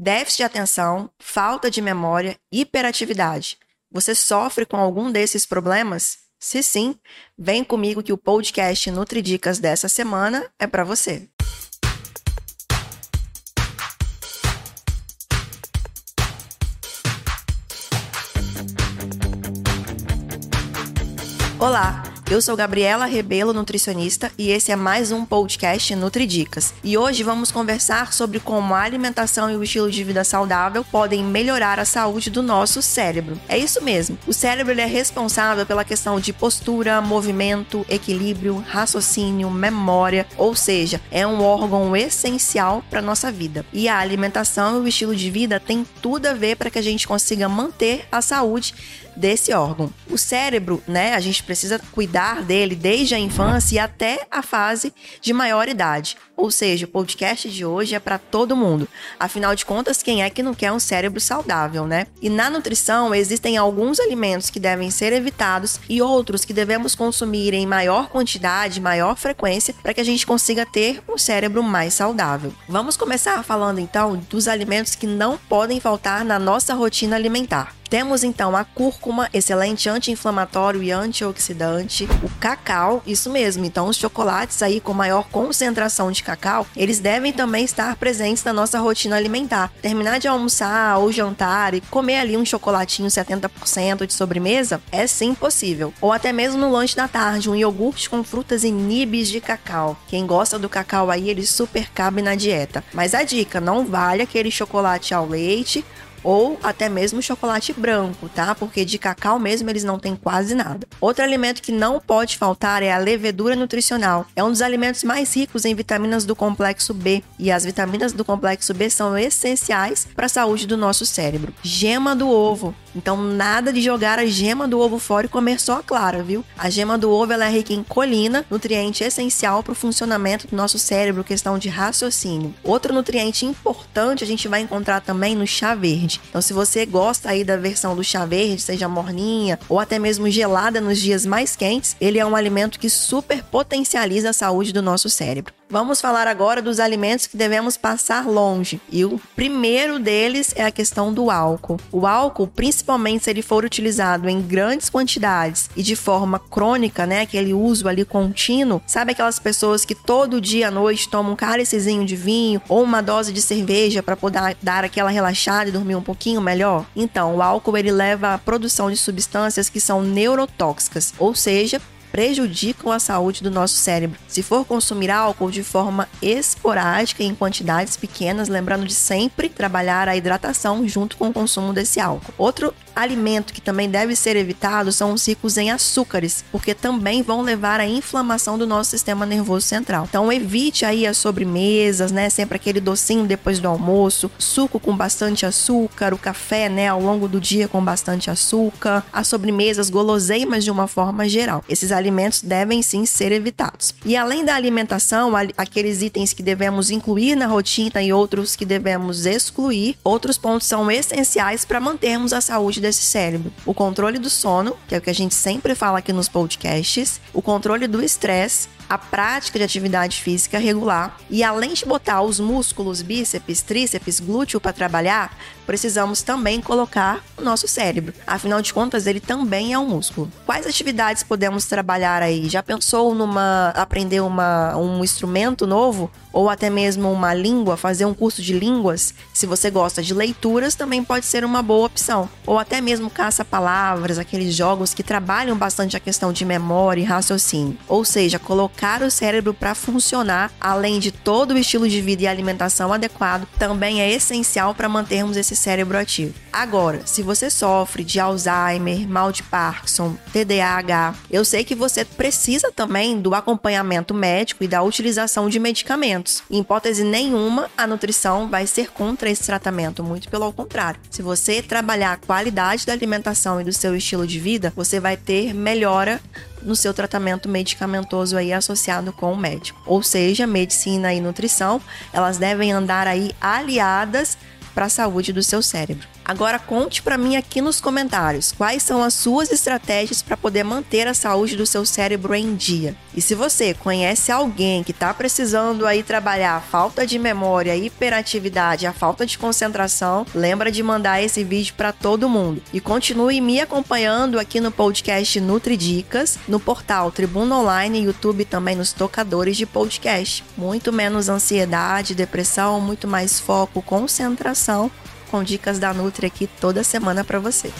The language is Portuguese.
déficit de atenção, falta de memória, hiperatividade. Você sofre com algum desses problemas? Se sim, vem comigo que o podcast Nutridicas dessa semana é para você. Olá, eu sou Gabriela Rebelo, nutricionista, e esse é mais um podcast Nutridicas. E hoje vamos conversar sobre como a alimentação e o estilo de vida saudável podem melhorar a saúde do nosso cérebro. É isso mesmo. O cérebro é responsável pela questão de postura, movimento, equilíbrio, raciocínio, memória, ou seja, é um órgão essencial para nossa vida. E a alimentação e o estilo de vida tem tudo a ver para que a gente consiga manter a saúde desse órgão. O cérebro, né, a gente precisa cuidar dele desde a infância e até a fase de maior idade. Ou seja, o podcast de hoje é para todo mundo. Afinal de contas, quem é que não quer um cérebro saudável, né? E na nutrição existem alguns alimentos que devem ser evitados e outros que devemos consumir em maior quantidade, maior frequência, para que a gente consiga ter um cérebro mais saudável. Vamos começar falando então dos alimentos que não podem faltar na nossa rotina alimentar. Temos então a cúrcuma, excelente anti-inflamatório e antioxidante, o cacau, isso mesmo. Então os chocolates aí com maior concentração de cacau, eles devem também estar presentes na nossa rotina alimentar. Terminar de almoçar ou jantar e comer ali um chocolatinho 70% de sobremesa é sim possível. Ou até mesmo no lanche da tarde, um iogurte com frutas e nibs de cacau. Quem gosta do cacau aí, ele super cabe na dieta. Mas a dica, não vale aquele chocolate ao leite ou até mesmo chocolate branco, tá? Porque de cacau mesmo eles não têm quase nada. Outro alimento que não pode faltar é a levedura nutricional. É um dos alimentos mais ricos em vitaminas do complexo B e as vitaminas do complexo B são essenciais para a saúde do nosso cérebro. Gema do ovo. Então nada de jogar a gema do ovo fora e comer só a clara, viu? A gema do ovo ela é rica em colina, nutriente essencial para o funcionamento do nosso cérebro, questão de raciocínio. Outro nutriente importante a gente vai encontrar também no chá verde Então, se você gosta aí da versão do chá verde, seja morninha ou até mesmo gelada nos dias mais quentes, ele é um alimento que super potencializa a saúde do nosso cérebro. Vamos falar agora dos alimentos que devemos passar longe. E o primeiro deles é a questão do álcool. O álcool, principalmente se ele for utilizado em grandes quantidades e de forma crônica, né, aquele uso ali contínuo, sabe aquelas pessoas que todo dia à noite tomam um cálicezinho de vinho ou uma dose de cerveja para poder dar aquela relaxada e dormir um pouquinho melhor? Então, o álcool ele leva à produção de substâncias que são neurotóxicas, ou seja, prejudicam a saúde do nosso cérebro. Se for consumir álcool de forma esporádica em quantidades pequenas, lembrando de sempre trabalhar a hidratação junto com o consumo desse álcool. Outro alimento que também deve ser evitado são os ricos em açúcares, porque também vão levar à inflamação do nosso sistema nervoso central. Então evite aí as sobremesas, né? Sempre aquele docinho depois do almoço, suco com bastante açúcar, o café, né, ao longo do dia com bastante açúcar, as sobremesas, guloseimas de uma forma geral. Esses alimentos devem sim ser evitados. E além da alimentação, aqueles itens que devemos incluir na rotina e outros que devemos excluir, outros pontos são essenciais para mantermos a saúde desse cérebro. O controle do sono, que é o que a gente sempre fala aqui nos podcasts, o controle do estresse, a prática de atividade física regular e além de botar os músculos bíceps, tríceps, glúteo para trabalhar, precisamos também colocar o nosso cérebro. Afinal de contas, ele também é um músculo. Quais atividades podemos trabalhar aí? Já pensou numa aprender uma, um instrumento novo ou até mesmo uma língua, fazer um curso de línguas? Se você gosta de leituras, também pode ser uma boa opção. Ou até mesmo caça-palavras, aqueles jogos que trabalham bastante a questão de memória e raciocínio. Ou seja, colocar o cérebro para funcionar, além de todo o estilo de vida e alimentação adequado, também é essencial para mantermos esse cérebro ativo. Agora, se você sofre de Alzheimer, mal de Parkinson, TDAH, eu sei que você precisa também do acompanhamento médico e da utilização de medicamentos. Em hipótese nenhuma, a nutrição vai ser contra esse tratamento, muito pelo contrário. Se você trabalhar a qualidade da alimentação e do seu estilo de vida, você vai ter melhora no seu tratamento medicamentoso aí associado com o médico. Ou seja, medicina e nutrição, elas devem andar aí aliadas para a saúde do seu cérebro. Agora conte para mim aqui nos comentários quais são as suas estratégias para poder manter a saúde do seu cérebro em dia. E se você conhece alguém que está precisando aí trabalhar a falta de memória, a hiperatividade, a falta de concentração, lembra de mandar esse vídeo para todo mundo. E continue me acompanhando aqui no podcast NutriDicas, no portal Tribuna Online, YouTube também nos tocadores de podcast. Muito menos ansiedade, depressão, muito mais foco, concentração com dicas da Nutri aqui toda semana para você.